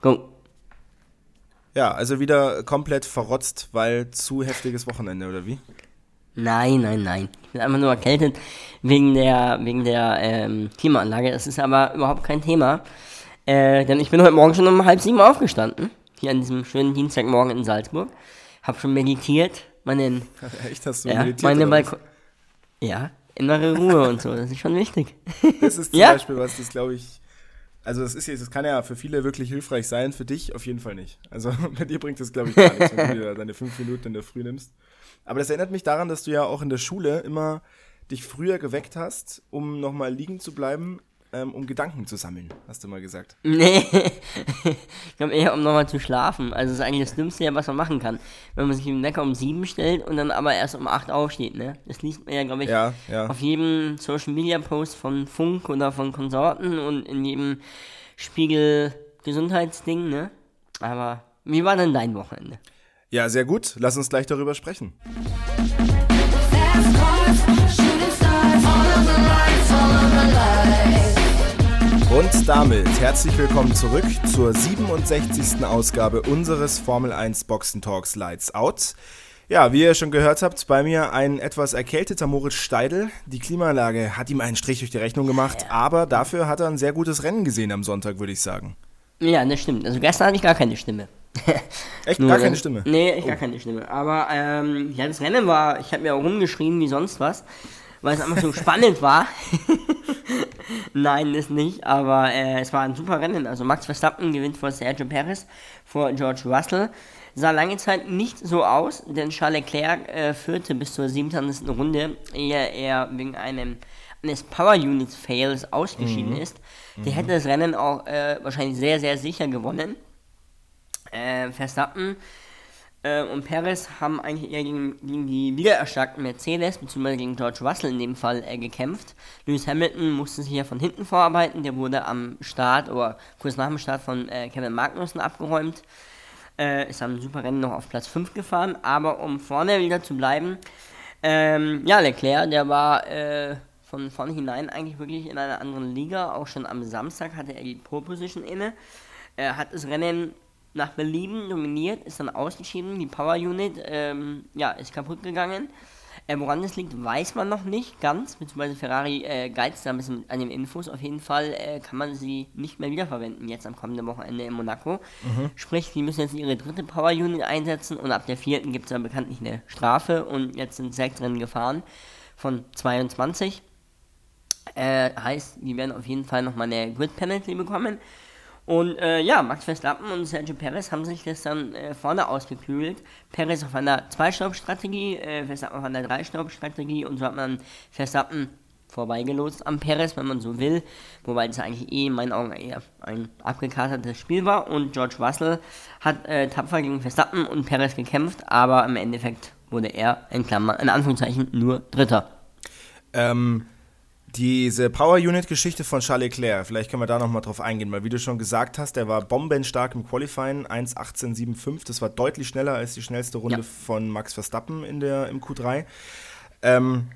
Go. Ja, also wieder komplett verrotzt, weil zu heftiges Wochenende, oder wie? Nein, nein, nein. Ich bin einfach nur erkältet wegen der, wegen der ähm, Klimaanlage. Das ist aber überhaupt kein Thema. Äh, denn ich bin heute Morgen schon um halb sieben aufgestanden. Hier an diesem schönen Dienstagmorgen in Salzburg. Hab schon meditiert. Meinen, Echt, hast du ja, meditiert? meine? Balkon. Ja, innere Ruhe und so. Das ist schon wichtig. Das ist zum Ja. Beispiel was, das glaube ich. Also das ist jetzt, das kann ja für viele wirklich hilfreich sein, für dich auf jeden Fall nicht. Also bei dir bringt das, glaube ich, gar nichts, wenn du deine fünf Minuten in der Früh nimmst. Aber das erinnert mich daran, dass du ja auch in der Schule immer dich früher geweckt hast, um nochmal liegen zu bleiben, ähm, um Gedanken zu sammeln, hast du mal gesagt. Nee, ich glaube eher, um nochmal zu schlafen. Also, das ist eigentlich das Dümmste, was man machen kann. Wenn man sich den Wecker um sieben stellt und dann aber erst um acht aufsteht, ne? Das liest man ja, glaube ich, Ja, ja. auf jedem Social Media Post von Funk oder von Konsorten und in jedem Spiegel Gesundheitsding, ne? Aber wie war denn dein Wochenende? Ja, sehr gut. Lass uns gleich darüber sprechen. Und damit herzlich willkommen zurück zur 67. Ausgabe unseres Formel 1 Boxen Talks Lights Out. Ja, wie ihr schon gehört habt, bei mir ein etwas erkälteter Moritz Steidl. Die Klimaanlage hat ihm einen Strich durch die Rechnung gemacht, aber dafür hat er ein sehr gutes Rennen gesehen am Sonntag, würde ich sagen. Ja, das stimmt. Also gestern hatte ich gar keine Stimme. Echt Nur, gar keine Stimme. Nee, ich gar keine Stimme. Aber ähm, ja, das Rennen war, ich habe mir auch rumgeschrien wie sonst was, weil es einfach so spannend war. Nein, das nicht, aber äh, es war ein super Rennen. Also Max Verstappen gewinnt vor Sergio Perez, vor George Russell. Sah lange Zeit nicht so aus, denn Charles Leclerc äh, führte bis zur 27. Runde, ehe er wegen einem eines Power Units Fails ausgeschieden ist. Der hätte das Rennen auch äh, wahrscheinlich sehr, sehr sicher gewonnen. Äh, Verstappen äh, und Perez haben eigentlich eher gegen, gegen die wiedererstarkten Mercedes, beziehungsweise gegen George Russell in dem Fall äh, gekämpft. Lewis Hamilton musste sich ja von hinten vorarbeiten, der wurde am Start oder kurz nach dem Start von äh, Kevin Magnussen abgeräumt. Äh, ist am super Rennen noch auf Platz 5 gefahren, aber um vorne wieder zu bleiben, ähm, ja, Leclerc, der war äh, von vorne hinein eigentlich wirklich in einer anderen Liga. Auch schon am Samstag hatte er die Pole Position inne. Er hat das Rennen nach Belieben dominiert, ist dann ausgeschieden. Die Power Unit ähm, ja, ist kaputt gegangen. Äh, woran das liegt, weiß man noch nicht ganz, beziehungsweise Ferrari äh, geizt da ein bisschen an den Infos. Auf jeden Fall äh, kann man sie nicht mehr wiederverwenden, jetzt am kommenden Wochenende in Monaco. Sprich, die müssen jetzt ihre dritte Power Unit einsetzen und ab der vierten gibt es dann bekanntlich eine Strafe und jetzt sind sechs Rennen gefahren von 22. Äh, heißt, die werden auf jeden Fall nochmal eine Grid Penalty bekommen. Und äh, ja, Max Verstappen und Sergio Perez haben sich das dann äh, vorne ausgeklügelt. Perez auf einer Zwei-Staub-Strategie, äh, Verstappen auf einer Drei-Staub-Strategie und so hat man Verstappen vorbeigelost am Perez, wenn man so will. Wobei das eigentlich eh in meinen Augen eher ein abgekatertes Spiel war. Und George Russell hat äh, tapfer gegen Verstappen und Perez gekämpft, aber im Endeffekt wurde er in Klammer, in Anführungszeichen, nur Dritter. Ähm, diese Power Unit Geschichte von Charles Leclerc, vielleicht können wir da nochmal drauf eingehen, weil wie du schon gesagt hast, der war bombenstark im Qualifying, 1.18.75, das war deutlich schneller als die schnellste Runde Ja. von Max Verstappen in der, im Q3. Ähm,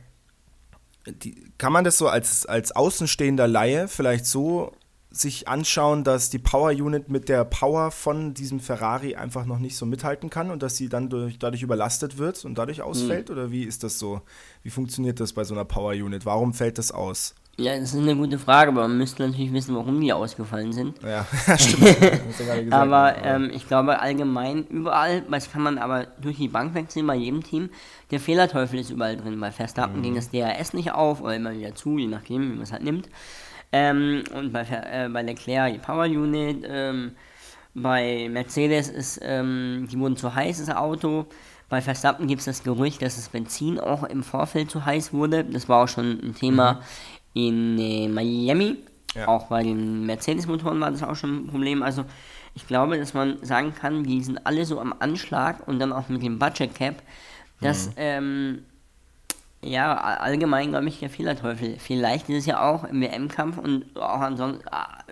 die, kann man das so als, als außenstehender Laie vielleicht so sich anschauen, dass die Power Unit mit der Power von diesem Ferrari einfach noch nicht so mithalten kann und dass sie dann durch, dadurch überlastet wird und dadurch ausfällt? Oder wie ist das so? Wie funktioniert das bei so einer Power Unit? Warum fällt das aus? Ja, das ist eine gute Frage, aber man müsste natürlich wissen, warum die ausgefallen sind. Ja, stimmt. Gesagt. Aber ähm, ich glaube allgemein überall, das kann man aber durch die Bank wechseln bei jedem Team, der Fehlerteufel ist überall drin. Bei Verstappen ging das DRS nicht auf oder immer wieder zu, je nachdem, wie man es halt nimmt. Ähm, und bei, äh, bei Leclerc die Power Unit. Ähm, bei Mercedes ist, ähm, die wurden zu heiß, das Auto. Bei Verstappen gibt es das Gerücht, dass das Benzin auch im Vorfeld zu heiß wurde. Das war auch schon ein Thema in äh, Miami. Ja. Auch bei den Mercedes-Motoren war das auch schon ein Problem. Also ich glaube, dass man sagen kann, die sind alle so am Anschlag und dann auch mit dem Budget Cap, dass ähm, ja allgemein, glaube ich, der Fehlerteufel vielleicht ist es ja auch im WM-Kampf und auch ansonsten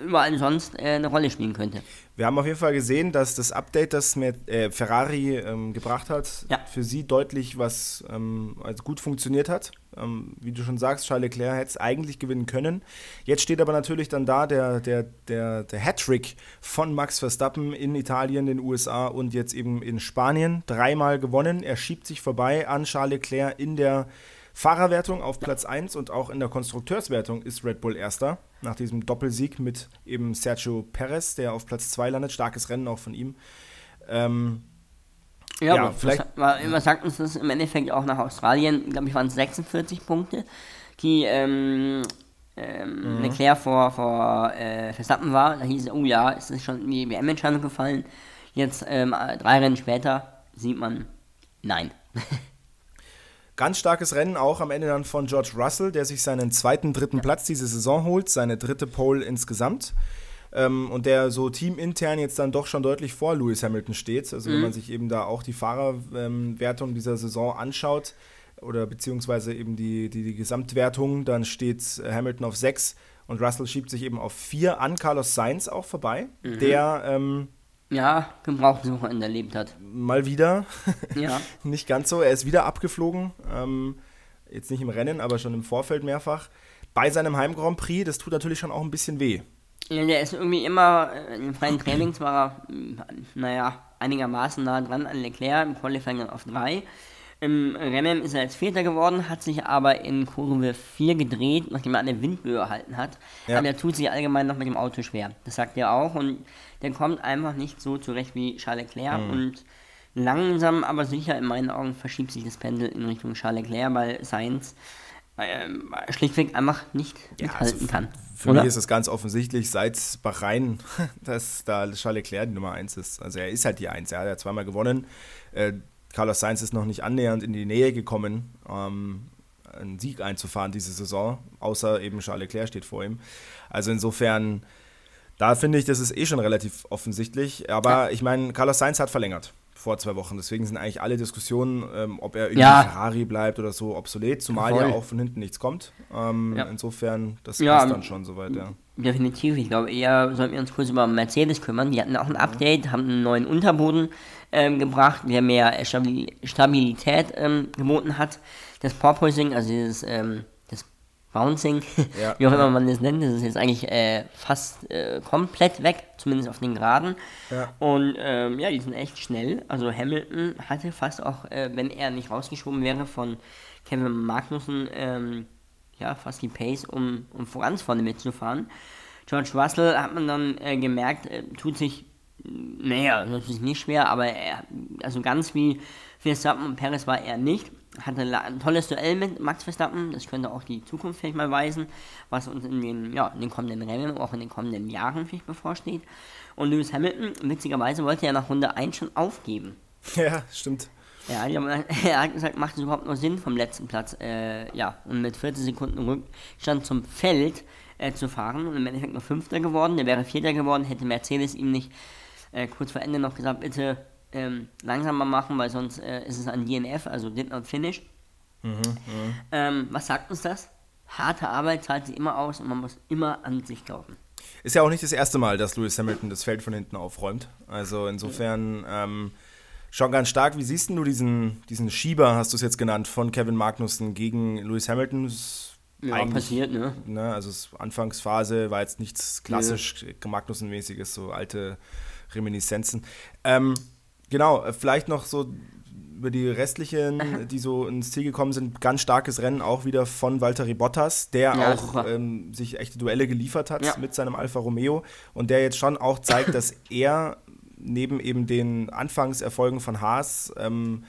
überall sonst äh, eine Rolle spielen könnte. Wir haben auf jeden Fall gesehen, dass das Update, das mit, äh, Ferrari ähm, gebracht hat, Ja. für sie deutlich was ähm, also gut funktioniert hat. Ähm, wie du schon sagst, Charles Leclerc hätte es eigentlich gewinnen können. Jetzt steht aber natürlich dann da der, der, der, der Hattrick von Max Verstappen in Italien, den USA und jetzt eben in Spanien. Dreimal gewonnen. Er schiebt sich vorbei an Charles Leclerc in der Fahrerwertung auf Platz 1 und auch in der Konstrukteurswertung ist Red Bull erster. Nach diesem Doppelsieg mit eben Sergio Perez, der auf Platz 2 landet. Starkes Rennen auch von ihm. Ähm, Ja, Ja, vielleicht-. Was sagt uns das im Endeffekt auch nach Australien? glaube ich, waren es 46 Punkte, die ähm, ähm, Mhm. Leclerc vor, vor äh, Verstappen war. Da hieß es, oh ja, es ist schon in die WM-Entscheidung gefallen. Jetzt ähm, drei Rennen später sieht man, nein. Ganz starkes Rennen auch am Ende dann von George Russell, der sich seinen zweiten, dritten Platz diese Saison holt, seine dritte Pole insgesamt. Ähm, und der so teamintern jetzt dann doch schon deutlich vor Lewis Hamilton steht. Also wenn man sich eben da auch die Fahrerwertung dieser Saison anschaut, oder beziehungsweise eben die, die, die Gesamtwertung, dann steht Hamilton auf 6 und Russell schiebt sich eben auf 4 an Carlos Sainz auch vorbei, der ähm, Ja, Gebrauchtsuchende erlebt hat. mal wieder Ja. nicht ganz so. Er ist wieder abgeflogen. Ähm, jetzt nicht im Rennen, aber schon im Vorfeld mehrfach. Bei seinem Heim Grand Prix, das tut natürlich schon auch ein bisschen weh. Ja, der ist irgendwie immer äh, in den freien Trainings war er, mh, naja, einigermaßen nah dran an Leclerc, im Qualifying auf 3. Im Rennen ist er als Vierter geworden, hat sich aber in Kurve 4 gedreht, nachdem er eine Windböe erhalten hat. Ja. Aber er tut sich allgemein noch mit dem Auto schwer. Das sagt er auch und der kommt einfach nicht so zurecht wie Charles Leclerc Mhm. und langsam, aber sicher in meinen Augen verschiebt sich das Pendel in Richtung Charles Leclerc, weil Sainz ähm, schlichtweg einfach nicht mithalten also kann. Für Oder? mich ist es ganz offensichtlich seit Bahrain, dass da Charles Leclerc die Nummer 1 ist. Also er ist halt die 1. Er hat ja zweimal gewonnen. Äh, Carlos Sainz ist noch nicht annähernd in die Nähe gekommen, ähm, einen Sieg einzufahren diese Saison, außer eben Charles Leclerc steht vor ihm. Also insofern, da finde ich, das ist eh schon relativ offensichtlich. Aber ich meine, Carlos Sainz hat verlängert vor zwei Wochen. Deswegen sind eigentlich alle Diskussionen, ähm, ob er irgendwie Ja. Ferrari bleibt oder so, obsolet, zumal Voll. ja auch von hinten nichts kommt. Ähm, Ja. Insofern, das Ja, passt ähm, dann schon soweit, ja. Definitiv. Ich glaube, eher sollten wir uns kurz über Mercedes kümmern. Die hatten auch ein Update, haben einen neuen Unterboden ähm, gebracht, der mehr Stabil Stabilität ähm, geboten hat. Das Porpoising, also dieses ähm, das Bouncing, Ja. wie auch immer man das nennt, das ist jetzt eigentlich äh, fast äh, komplett weg, zumindest auf den Geraden. Ja. Und ähm, ja, die sind echt schnell. Also Hamilton hatte fast auch, äh, wenn er nicht rausgeschoben wäre von Kevin Magnussen, ähm, ja, fast die Pace, um, um ganz vorne mitzufahren. George Russell hat man dann äh, gemerkt, äh, tut sich, naja, natürlich nicht schwer, aber er, also ganz wie Verstappen und Perez war er nicht. Hatte ein tolles Duell mit Max Verstappen, das könnte auch die Zukunft vielleicht mal weisen, was uns in den, ja, in den kommenden Rennen, auch in den kommenden Jahren vielleicht bevorsteht. Und Lewis Hamilton, witzigerweise, wollte er nach Runde 1 schon aufgeben. Ja, stimmt. Ja, er hat gesagt, macht es überhaupt noch Sinn vom letzten Platz, äh, ja, und mit 40 Sekunden Rückstand zum Feld äh, zu fahren und im Endeffekt noch Fünfter geworden. Der wäre Vierter geworden, hätte Mercedes ihm nicht äh, kurz vor Ende noch gesagt, bitte ähm, langsamer machen, weil sonst äh, ist es ein DNF, also Did Not Finish. Ähm, was sagt uns das? Harte Arbeit zahlt sich immer aus und man muss immer an sich glauben. Ist ja auch nicht das erste Mal, dass Lewis Hamilton das Feld von hinten aufräumt. Also insofern ähm, schon ganz stark. Wie siehst du diesen, diesen Schieber, hast du es jetzt genannt, von Kevin Magnussen gegen Lewis Hamilton? Ja, passiert, ne? Ne, also Anfangsphase war jetzt nichts klassisch Magnussen-mäßiges, so alte Reminiszenzen. Ähm, genau, äh, vielleicht noch so über die restlichen, die so ins Ziel gekommen sind, ganz starkes Rennen auch wieder von Valtteri Bottas, der Ja, auch ähm, sich echte Duelle geliefert hat Ja. mit seinem Alfa Romeo und der jetzt schon auch zeigt, dass er neben eben den Anfangserfolgen von Haas, ähm,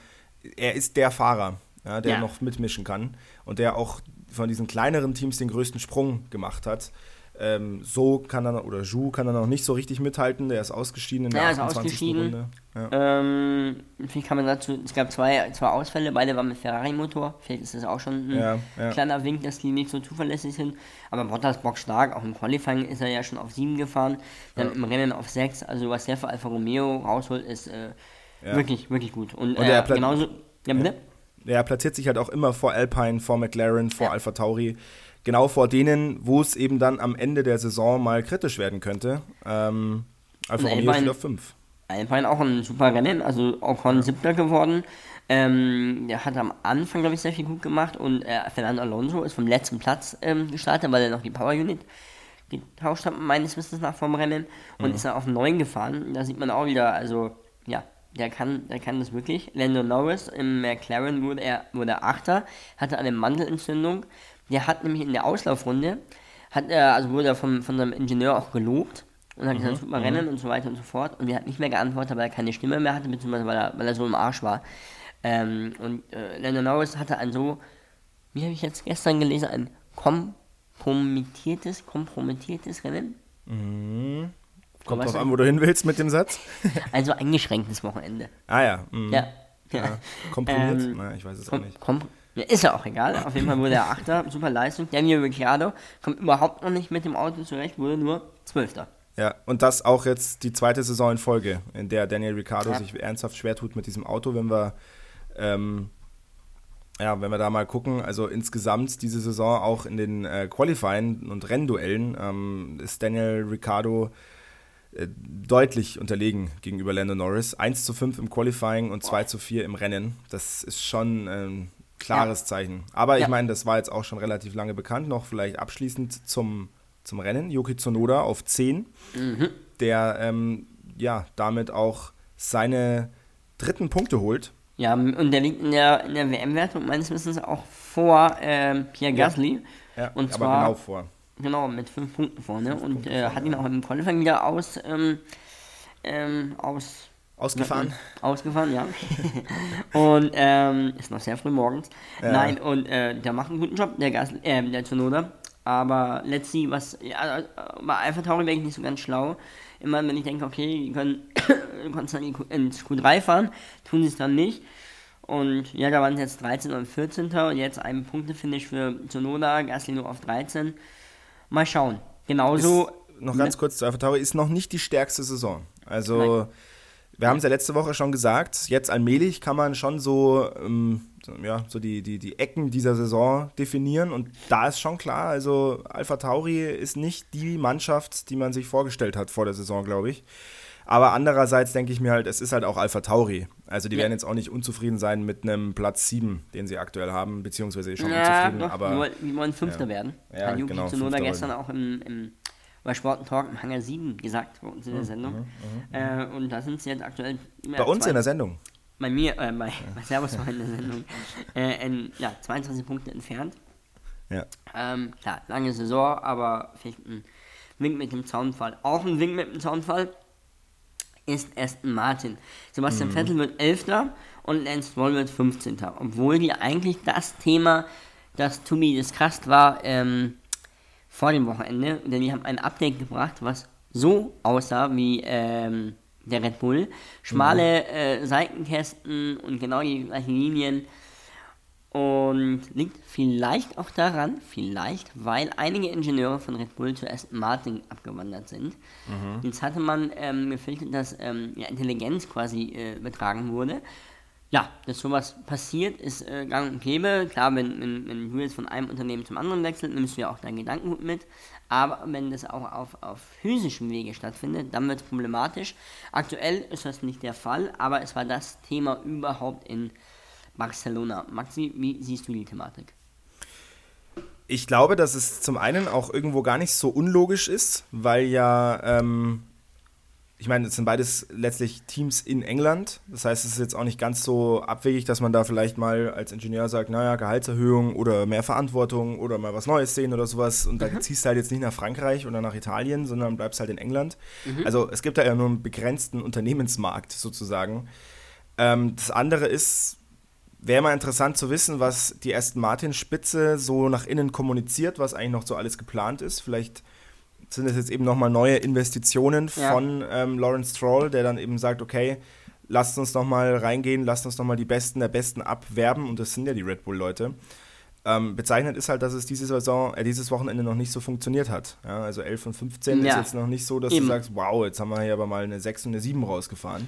er ist der Fahrer, ja, der Ja. noch mitmischen kann und der auch von diesen kleineren Teams den größten Sprung gemacht hat. Ähm, so kann er, oder Ju kann er noch nicht so richtig mithalten, der ist ausgeschieden in der Ja, ist 28. ausgeschieden. Runde. Ja. Ähm, vielleicht kann man dazu, es gab zwei, zwei Ausfälle, beide waren mit Ferrari-Motor. Vielleicht ist das auch schon ein Ja, ja. kleiner Wink, dass die nicht so zuverlässig sind. Aber Bottas Bock stark, auch im Qualifying ist er ja schon auf 7 gefahren, dann im Rennen auf 6. Also was der für Alfa Romeo rausholt, ist äh, Ja. wirklich, wirklich gut. Und, Und er äh, genauso, ja bitte? Er platziert sich halt auch immer vor Alpine, vor McLaren, vor Alpha Tauri. Genau vor denen, wo es eben dann am Ende der Saison mal kritisch werden könnte. Ähm, Alfa Romeo steht auf 5. Alpine auch ein super Rennen, also Ocon siebter geworden. Ähm, der hat am Anfang, glaube ich, sehr viel gut gemacht und äh, Fernando Alonso ist vom letzten Platz ähm, gestartet, weil er noch die Power Unit getauscht hat, meines Wissens nach vom Rennen und ist dann auf 9 gefahren. Da sieht man auch wieder, also ja, der kann, der kann das wirklich. Lando Norris im McLaren wurde er wurde Achter, hatte eine Mandelentzündung. Der hat nämlich in der Auslaufrunde, hat er, also wurde er vom, von seinem Ingenieur auch gelobt und hat gesagt, super Rennen und so weiter und so fort. Und er hat nicht mehr geantwortet, weil er keine Stimme mehr hatte, beziehungsweise weil er, weil er so im Arsch war. Ähm, und äh, Lando Norris hatte ein so, wie habe ich jetzt gestern gelesen, ein kompromittiertes, kompromittiertes Rennen. Kommt Was drauf an, wo du hin willst mit dem Satz. Also eingeschränktes Wochenende. Ah ja. mhm. Ja. ja. ja. Komprimiert? Ähm, Na, ich weiß es auch nicht. kom ja, ist ja auch egal. Auf jeden Fall wurde er Achter. Super Leistung. Daniel Ricciardo kommt überhaupt noch nicht mit dem Auto zurecht, wurde nur Zwölfter. Ja, und das auch jetzt die zweite Saison in Folge, in der Daniel Ricciardo Ja. sich ernsthaft schwer tut mit diesem Auto, wenn wir ähm, ja, wenn wir da mal gucken, also insgesamt diese Saison auch in den äh, Qualifying und Rennduellen ähm, ist Daniel Ricciardo äh, deutlich unterlegen gegenüber Lando Norris. 1 zu 5 im Qualifying und 2 zu 4 im Rennen. Das ist schon ein klares Zeichen. Aber ich Ja. meine, das war jetzt auch schon relativ lange bekannt. Noch vielleicht abschließend zum, zum Rennen. Yuki Tsunoda auf 10, der ähm, ja damit auch seine dritten Punkte holt. Ja, und der liegt in der, in der WM-Wertung meines Wissens auch vor ähm, Pierre Ja. Gasly. Ja, Und aber zwar- genau vor. Genau, mit fünf Punkten vorne. und äh, hat ihn auch im Qualifying wieder aus, ähm, ähm, aus, Ausgefahren. ausgefahren, ja. und ähm, ist noch sehr früh morgens. Ja. Nein, und äh, der macht einen guten Job, der, Gas, äh, der Tsunoda. Aber let's see, was. Ja, äh, bei Alpha Tauri wäre ich nicht so ganz schlau. Immer wenn ich denke, okay, die können konstant ins Q3 fahren, tun sie es dann nicht. Und ja, da waren es jetzt 13 und 14. Und jetzt ein Punktefinish für Tsunoda, Gasly nur auf 13. Mal schauen. Genauso. ist, noch ganz kurz zu Alpha Tauri, ist noch nicht die stärkste Saison. Also, wir haben es ja letzte Woche schon gesagt, jetzt allmählich kann man schon so, ähm, so, ja, so die, die, die Ecken dieser Saison definieren und da ist schon klar, also Alpha Tauri ist nicht die Mannschaft, die man sich vorgestellt hat vor der Saison, glaube ich. Aber andererseits denke ich mir halt, es ist halt auch Alpha Tauri. Also die Ja. werden jetzt auch nicht unzufrieden sein mit einem Platz 7, den sie aktuell haben, beziehungsweise schon ja, unzufrieden, doch, aber die wollen, Fünfter ja. werden. Ja, Hat Yuki genau, Tsunoda gestern auch im, im bei Sport Talk im Hangar 7 gesagt bei uns in der Sendung. Äh, und da sind sie jetzt aktuell. bei uns in der Sendung. Bei mir, äh, bei, bei Servus war in der Sendung. Äh, in, ja, 22 Punkte entfernt. Ja. Ähm, klar, lange Saison, aber vielleicht ein Wink mit dem Zaunfall. Auch ein Wink mit dem Zaunfall ist Aston Martin. Sebastian Vettel wird 11. und Lance Stroll wird 15. Obwohl die eigentlich das Thema, das to be discussed war, ähm, vor dem Wochenende, denn die haben ein Update gebracht, was so aussah wie ähm, der Red Bull. Schmale äh, Seitenkästen und genau die gleichen Linien. Und liegt vielleicht auch daran, vielleicht, weil einige Ingenieure von Red Bull zu Aston Martin abgewandert sind. Jetzt hatte man ähm, gefürchtet, dass ähm, ja, Intelligenz quasi äh, betragen wurde. Ja, dass sowas passiert, ist äh, gang und gäbe. Klar, wenn, wenn, wenn du jetzt von einem Unternehmen zum anderen wechselst, nimmst du ja auch deinen Gedankengut mit. Aber wenn das auch auf, auf physischem Wege stattfindet, dann wird es problematisch. Aktuell ist das nicht der Fall, aber es war das Thema überhaupt in Barcelona. Maxi, wie siehst du die Thematik? Ich glaube, dass es zum einen auch irgendwo gar nicht so unlogisch ist, weil ja, ähm, ich meine, es sind beides letztlich Teams in England. Das heißt, es ist jetzt auch nicht ganz so abwegig, dass man da vielleicht mal als Ingenieur sagt, naja, Gehaltserhöhung oder mehr Verantwortung oder mal was Neues sehen oder sowas. Und da ziehst du halt jetzt nicht nach Frankreich oder nach Italien, sondern bleibst halt in England. Also es gibt da ja nur einen begrenzten Unternehmensmarkt sozusagen. Ähm, das andere ist, Wäre mal interessant zu wissen, was die Aston Martin-Spitze so nach innen kommuniziert, was eigentlich noch so alles geplant ist. Vielleicht sind es jetzt eben nochmal neue Investitionen Ja. von ähm, Lawrence Stroll, der dann eben sagt, okay, lasst uns nochmal reingehen, lasst uns nochmal die Besten der Besten abwerben und das sind ja die Red Bull-Leute. Ähm, bezeichnend ist halt, dass es diese Saison, äh, dieses Wochenende noch nicht so funktioniert hat. Ja, also 11 und 15 ist Ja. jetzt noch nicht so, dass Eben. du sagst, wow, jetzt haben wir hier aber mal eine 6 und eine 7 rausgefahren.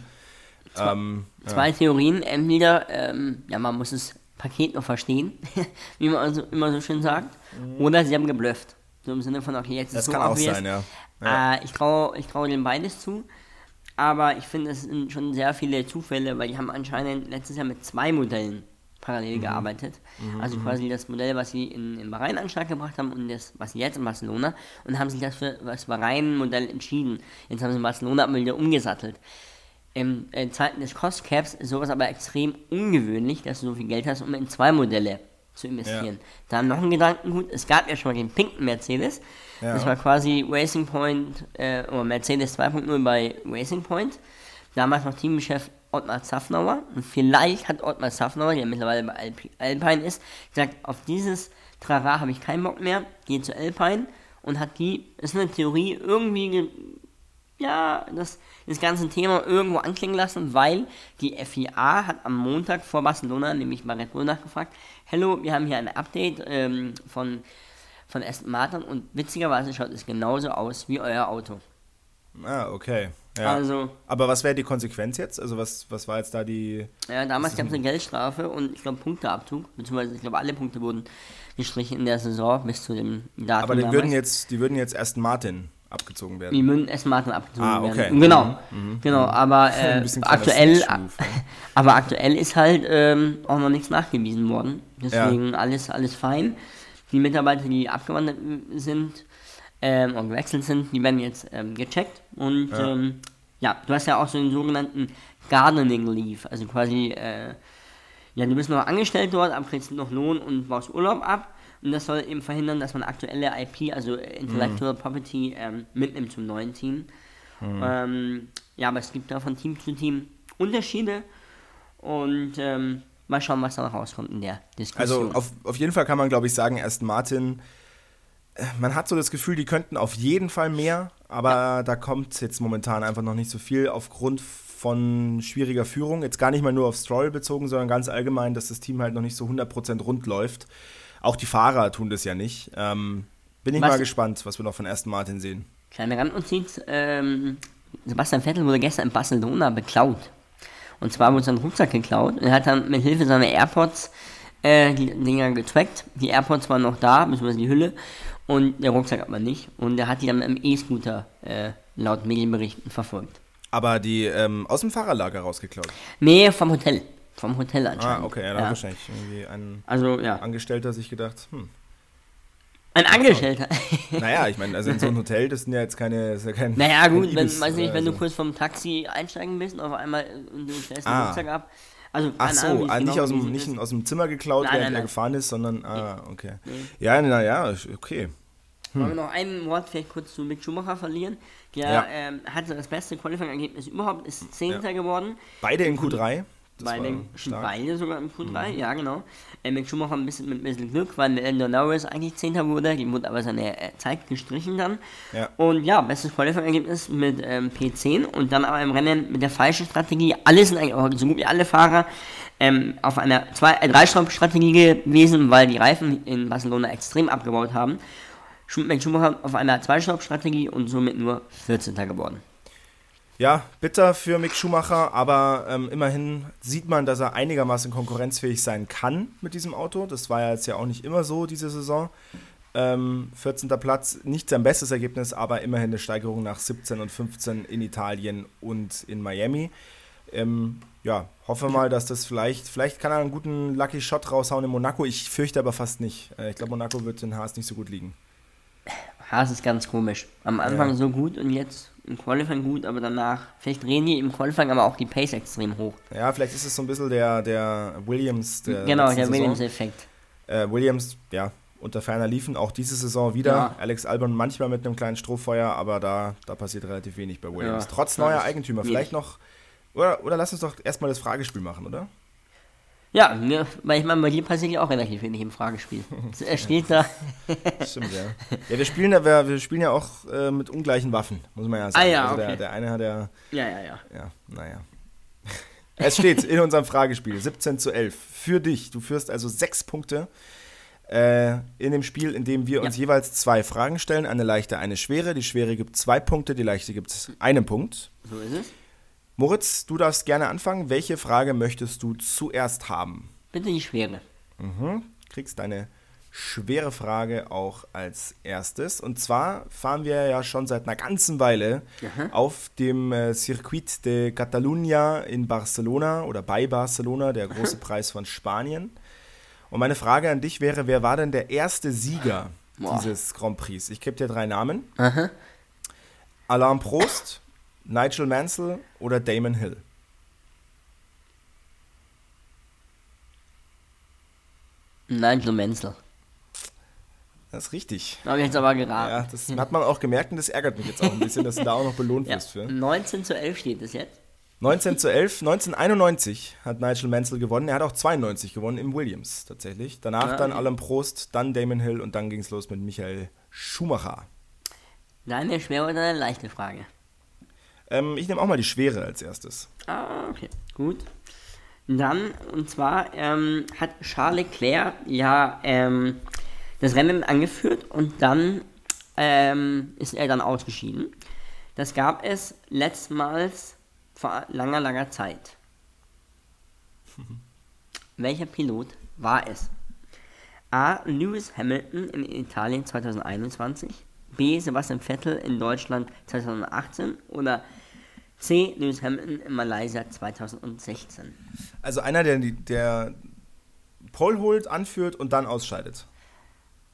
Ähm, ja. Zwei Theorien. Entweder, ähm, ja, man muss das Paket noch verstehen, wie man also immer so schön sagt. Oder sie haben geblufft. So im Sinne von, okay, jetzt Das ist so kann auch obvious. sein, ja. Ja. Äh, ich traue ich trau dem beides zu. Aber ich finde, es sind schon sehr viele Zufälle, weil die haben anscheinend letztes Jahr mit zwei Modellen parallel gearbeitet. also quasi das Modell, was sie in, in Bahrain an den Start gebracht haben und das, was sie jetzt in Barcelona und haben sich das für das Bahrain-Modell entschieden. Jetzt haben sie in Barcelona wieder umgesattelt. In, in Zeiten des Cost Caps ist sowas aber extrem ungewöhnlich, dass du so viel Geld hast, um in zwei Modelle zu investieren. Dann noch ein Gedankengut, es gab ja schon mal den pinken Mercedes, Ja. das war quasi Racing Point, äh, oder Mercedes 2.0 bei Racing Point. Damals noch Teamchef Ottmar Safnauer. Und vielleicht hat Ottmar Safnauer, der mittlerweile bei Alp Alpine ist, gesagt, auf dieses Trara habe ich keinen Bock mehr, gehe zu Alpine und hat die, ist eine Theorie, irgendwie ge- ja, das, das ganze Thema irgendwo anklingen lassen, weil die FIA hat am Montag vor Barcelona nämlich bei Red Bull nachgefragt, Hello, wir haben hier ein Update ähm, von, von Aston Martin und witzigerweise schaut es genauso aus wie euer Auto. Ah, okay. Ja. Also, Aber was wäre die Konsequenz jetzt? Also was, was war jetzt da die... ja, damals gab es eine Geldstrafe und ich glaube Punkteabzug, beziehungsweise ich glaube alle Punkte wurden gestrichen in der Saison bis zu dem Datum Aber die damals. würden jetzt, die würden jetzt Aston Martin abgezogen werden. Die müssen Martin abgezogen Ah, okay. werden. Genau, genau, aber äh, Ein bisschen kleiner aktuell, ja. aber aktuell ist halt ähm, auch noch nichts nachgewiesen worden. Deswegen alles, alles fein. Die Mitarbeiter, die abgewandert sind ähm, und gewechselt sind, die werden jetzt ähm, gecheckt und ja. Ähm, ja, du hast ja auch so den sogenannten Gardening Leave, also quasi äh, ja, du bist noch angestellt dort, aber kriegst noch Lohn und baust Urlaub ab. Und das soll eben verhindern, dass man aktuelle IP, also Intellectual Property, ähm, mitnimmt zum neuen Team. Ähm, ja, aber es gibt da von Team zu Team Unterschiede. Und ähm, mal schauen, was da noch rauskommt in der Diskussion. Also auf, auf jeden Fall kann man, glaube ich, sagen, Aston Martin, äh, man hat so das Gefühl, die könnten auf jeden Fall mehr, aber da kommt jetzt momentan einfach noch nicht so viel aufgrund von schwieriger Führung. Jetzt gar nicht mal nur auf Stroll bezogen, sondern ganz allgemein, dass das Team halt noch nicht so 100% rund läuft. Auch die Fahrer tun das ja nicht. Ähm, bin ich Was- mal gespannt, was wir noch von Aston Martin sehen. Kleine Randnotiz, ähm, Sebastian Vettel wurde gestern in Barcelona beklaut. Und zwar wurde sein Rucksack geklaut und er hat dann mit Hilfe seiner AirPods äh, die Dinger getrackt. Die AirPods waren noch da, beziehungsweise die Hülle, und der Rucksack aber nicht. Und er hat die dann mit dem E-Scooter äh, laut Medienberichten verfolgt. Aber die ähm, aus dem Fahrerlager rausgeklaut. Nee, vom Hotel. Vom Hotel anscheinend. Ah, okay, ja, da hat wahrscheinlich irgendwie ein Also, ja. Angestellter sich gedacht, hm, Ein Angestellter. naja, ich meine, also in so einem Hotel, das sind ja jetzt keine, das ja kein naja, gut, wenn, Ibis weiß nicht, wenn du so. kurz vom Taxi einsteigen bist und auf einmal äh, und du stellst den Ah. Rucksack ab. Also, Ach so, Ahnung, ah, nicht, genau aus dem, nicht ist. aus dem Zimmer geklaut, Nein, während nein, er nein. gefahren ist, sondern, ah, okay. Ja, naja, okay. Wollen wir noch ein Wort vielleicht kurz zu Mick Schumacher verlieren? Der Ja. ähm, hatte das beste Qualifying-Ergebnis überhaupt, ist Zehnter geworden. Beide in Q3. Mhm. beide sogar im Q3, ja genau. Äh, Mick Schumacher ein bisschen mit ein bisschen Glück, weil Lando Norris eigentlich Zehnter wurde, die wurde aber seine äh, Zeit gestrichen dann. Ja. Und ja, bestes Qualifying-Ergebnis mit ähm, P10 und dann aber im Rennen mit der falschen Strategie. Alle sind eigentlich so gut wie alle Fahrer ähm, auf einer zwei, äh, Dreistaub-Strategie gewesen, weil die Reifen in Barcelona extrem abgebaut haben. Mick Schumacher auf einer Zweistaub-Strategie und somit nur 14. geworden. Ja, bitter für Mick Schumacher, aber ähm, immerhin sieht man, dass er einigermaßen konkurrenzfähig sein kann mit diesem Auto. Das war ja jetzt ja auch nicht immer so diese Saison. Ähm, 14. Platz, nicht sein bestes Ergebnis, aber immerhin eine Steigerung nach 17 und 15 in Italien und in Miami. Ähm, ja, hoffe mal, dass das vielleicht, vielleicht kann er einen guten Lucky Shot raushauen in Monaco. Ich fürchte aber fast nicht. Äh, ich glaube, Monaco wird den Haas nicht so gut liegen. Haas ist ganz komisch. Am Anfang so gut und jetzt im Qualifying gut, aber danach, vielleicht drehen die im Qualifying aber auch die Pace extrem hoch. Ja, vielleicht ist es so ein bisschen der, der Williams. Der genau, der. Williams-Effekt. Äh, Williams, ja, unter ferner liefen, auch diese Saison wieder. Ja. Alex Albon manchmal mit einem kleinen Strohfeuer, aber da, da passiert relativ wenig bei Williams. Ja. Trotz Ja, neuer Eigentümer. Vielleicht noch. Oder, oder lass uns doch erstmal das Fragespiel machen, oder? Ja, ne, weil ich meine, bei dir passiert ja auch relativ wenig im Fragespiel. Er steht da. Stimmt, ja. Ja, wir spielen ja, wir, wir spielen ja auch äh, mit ungleichen Waffen, muss man ja sagen. Ah, ja, also der, okay. der eine hat ja, Ja, ja, ja. ja, naja. Es steht in unserem Fragespiel 17 zu 11 für dich. Du führst also sechs Punkte äh, in dem Spiel, in dem wir uns Ja. jeweils zwei Fragen stellen. Eine leichte, eine schwere. Die schwere gibt zwei Punkte, die leichte gibt einen Punkt. So ist es. Moritz, du darfst gerne anfangen. Welche Frage möchtest du zuerst haben? Bitte die Schwere. Mhm. Kriegst deine schwere Frage auch als erstes. Und zwar fahren wir ja schon seit einer ganzen Weile auf dem äh, Circuit de Catalunya in Barcelona oder bei Barcelona, der große Preis von Spanien. Und meine Frage an dich wäre, wer war denn der erste Sieger Boah. dieses Grand Prix? Ich gebe dir drei Namen. Alain Prost, Nigel Mansell oder Damon Hill. Nigel Menzel. Das ist richtig. Habe ich jetzt aber geraten. Ja, das hat man auch gemerkt und das ärgert mich jetzt auch ein bisschen, dass du da auch noch belohnt Ja. wirst für. 19 zu 11 steht es jetzt. 19 zu 11, 1991 hat Nigel Mansell gewonnen. Er hat auch 92 gewonnen im Williams tatsächlich. Danach Ah, dann okay. Alain Prost, dann Damon Hill und dann ging es los mit Michael Schumacher. Eine schwere oder eine leichte Frage? Ähm, ich nehme auch mal die Schwere als erstes. Ah, okay, gut. Dann, und zwar ähm, hat Charles Leclerc ja ähm, das Rennen angeführt und dann ähm, ist er dann ausgeschieden. Das gab es letztmals vor langer, langer Zeit. Welcher Pilot war es? A. Lewis Hamilton in Italien 2021, B. Sebastian Vettel in Deutschland 2018 oder C. Lewis Hamilton in Malaysia 2016. Also einer, der, der Pole holt, anführt und dann ausscheidet.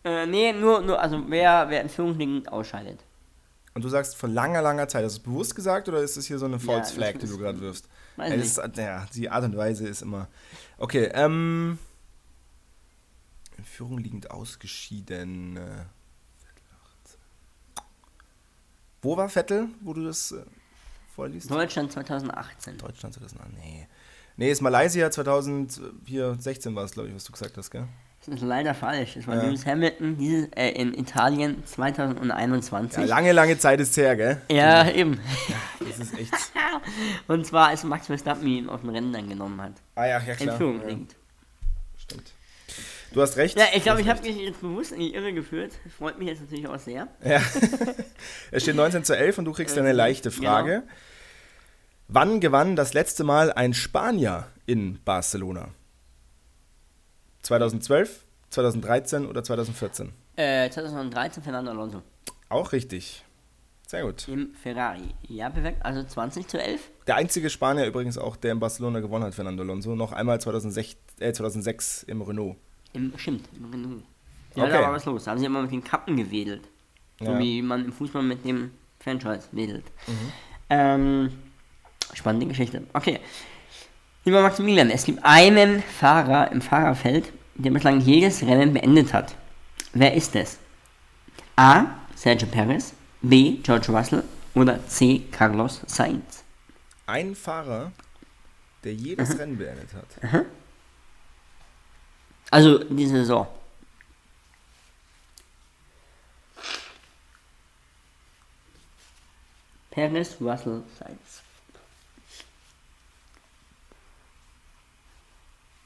Äh, nee, nur, nur, also wer, wer in Führung liegend ausscheidet. Und du sagst von langer, langer Zeit. Hast du es bewusst gesagt oder ist das hier so eine False das Flag, die du gerade wirfst? Weiß Ja, ist, ja, die Art und Weise ist immer. Okay, ähm. In Führung liegend ausgeschieden. äh, Wo war Vettel, wo du das äh, vorliest? Deutschland 2018. Deutschland 2008. Nee. Nee, ist Malaysia 2016 war es, glaube ich, was du gesagt hast, gell? Das ist leider falsch. Es war Ja. Lewis Hamilton dieses, äh, in Italien 2021. Ja, lange, lange Zeit ist her, gell? Ja, eben. Das ist echt. Und zwar als Max Verstappen ihn aus dem Rennen dann genommen hat. Ah ja, ja klar. Führung ja, stimmt. Du hast recht. Ja, ich glaube, ich habe mich jetzt bewusst in die Irre geführt. Freut mich jetzt natürlich auch sehr. Ja. es steht 19 zu 11 und du kriegst eine Äh, leichte Frage. Wann gewann das letzte Mal ein Spanier in Barcelona? 2012, 2013 oder 2014? Äh, 2013 Fernando Alonso Auch richtig. Sehr gut. im Ferrari. Ja, perfekt. Also 20 zu 11. Der einzige Spanier übrigens auch, der in Barcelona gewonnen hat, Fernando Alonso. Noch einmal 2006, äh, 2006 im Renault. Im, stimmt, im Renault. Ja, Okay. da war was los. Da haben sie immer mit den Kappen gewedelt. So Ja. wie man im Fußball mit dem Franchise wedelt. Mhm. Ähm, spannende Geschichte. Okay. Lieber Maximilian, es gibt einen Fahrer im Fahrerfeld, der bislang jedes Rennen beendet hat. Wer ist es? A. Sergio Perez, B. George Russell oder C. Carlos Sainz. Ein Fahrer, der jedes Rennen beendet hat. Also diese Saison. Perez, Russell, Sainz.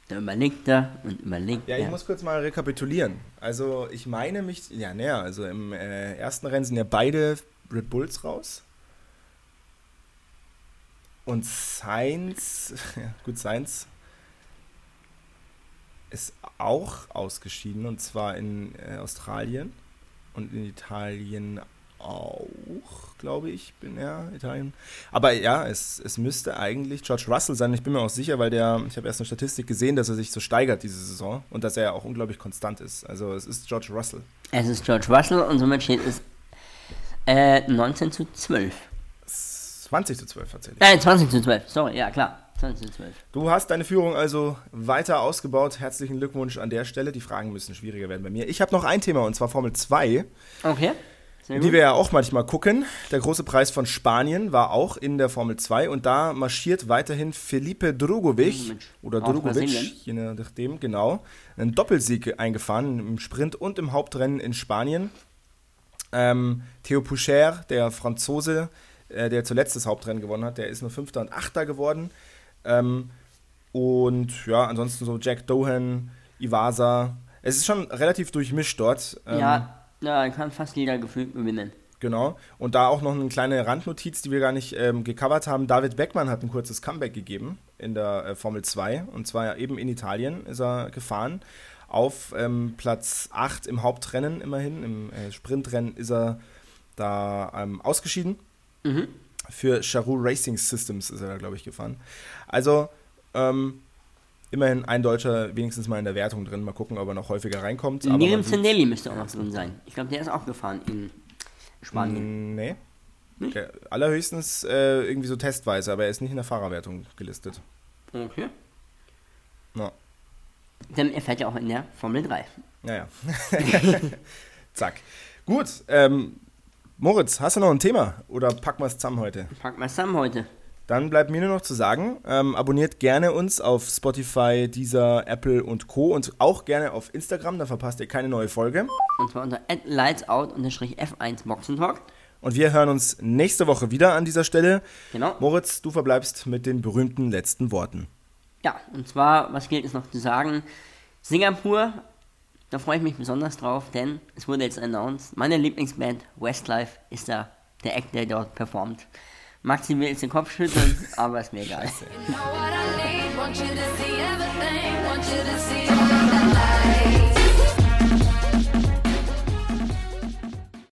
Da überlegt er und überlegt Ja, ich er. muss kurz mal rekapitulieren. Also ich meine mich, ja, naja, also im äh, ersten Rennen sind ja beide Red Bulls raus. Und Sainz, ja, gut, Sainz ist auch ausgeschieden und zwar in äh, Australien und in Italien auch, glaube ich, bin er Italien. Aber ja, es, es müsste eigentlich George Russell sein. Ich bin mir auch sicher, weil der, ich habe erst eine Statistik gesehen, dass er sich so steigert diese Saison und dass er ja auch unglaublich konstant ist. Also es ist George Russell. Es ist George Russell und somit steht es äh, 19 zu 12. 20 zu 12 tatsächlich. Äh, 20 zu 12, sorry, ja klar. 20 zu 12. Du hast deine Führung also weiter ausgebaut. Herzlichen Glückwunsch an der Stelle. Die Fragen müssen schwieriger werden bei mir. Ich habe noch ein Thema und zwar Formel 2. Okay. Sehr Die gut. wir ja auch manchmal gucken. Der große Preis von Spanien war auch in der Formel 2 und da marschiert weiterhin Felipe Drugovic Drugovic. oder Aus Drugovic, je nachdem, genau, einen Doppelsieg eingefahren im Sprint und im Hauptrennen in Spanien. Ähm, Theo Poucher, der Franzose, äh, der zuletzt das Hauptrennen gewonnen hat, der ist nur Fünfter und Achter geworden. Ähm, und ja, ansonsten so Jack Dohan, Iwasa. Es ist schon relativ durchmischt dort. Ähm, ja, da kann fast jeder gefühlt gewinnen. Genau. Und da auch noch eine kleine Randnotiz, die wir gar nicht ähm, gecovert haben. David Beckmann hat ein kurzes Comeback gegeben in der äh, Formel 2. Und zwar eben in Italien ist er gefahren. auf ähm, Platz 8 im Hauptrennen immerhin. Im äh, Sprintrennen ist er da ähm, ausgeschieden. Für Charou Racing Systems ist er da, glaube ich, gefahren. Also ähm, immerhin ein Deutscher wenigstens mal in der Wertung drin. Mal gucken, ob er noch häufiger reinkommt. Man sieht- Zendelli müsste auch noch drin sein. Ich glaube, der ist auch gefahren in Spanien. Mm, Nee. Der, allerhöchstens äh, irgendwie so testweise, aber er ist nicht in der Fahrerwertung gelistet. Okay. Ja. Denn er fährt ja auch in der Formel 3. Naja. Zack. Gut. Ähm, Moritz, hast du noch ein Thema? Oder packen wir es zusammen heute? Packen wir zusammen heute. Dann bleibt mir nur noch zu sagen, ähm, abonniert gerne uns auf Spotify, Deezer, Apple und Co. Und auch gerne auf Instagram, da verpasst ihr keine neue Folge. Und zwar unter lightsout-f1 Boxentalk. Und wir hören uns nächste Woche wieder an dieser Stelle. Genau. Moritz, du verbleibst mit den berühmten letzten Worten. Ja, und zwar, was gilt es noch zu sagen? Singapur, da freue ich mich besonders drauf, denn es wurde jetzt announced, meine Lieblingsband Westlife ist da der Act, der dort performt. Maxi will jetzt den Kopf schütteln, aber ist mir egal.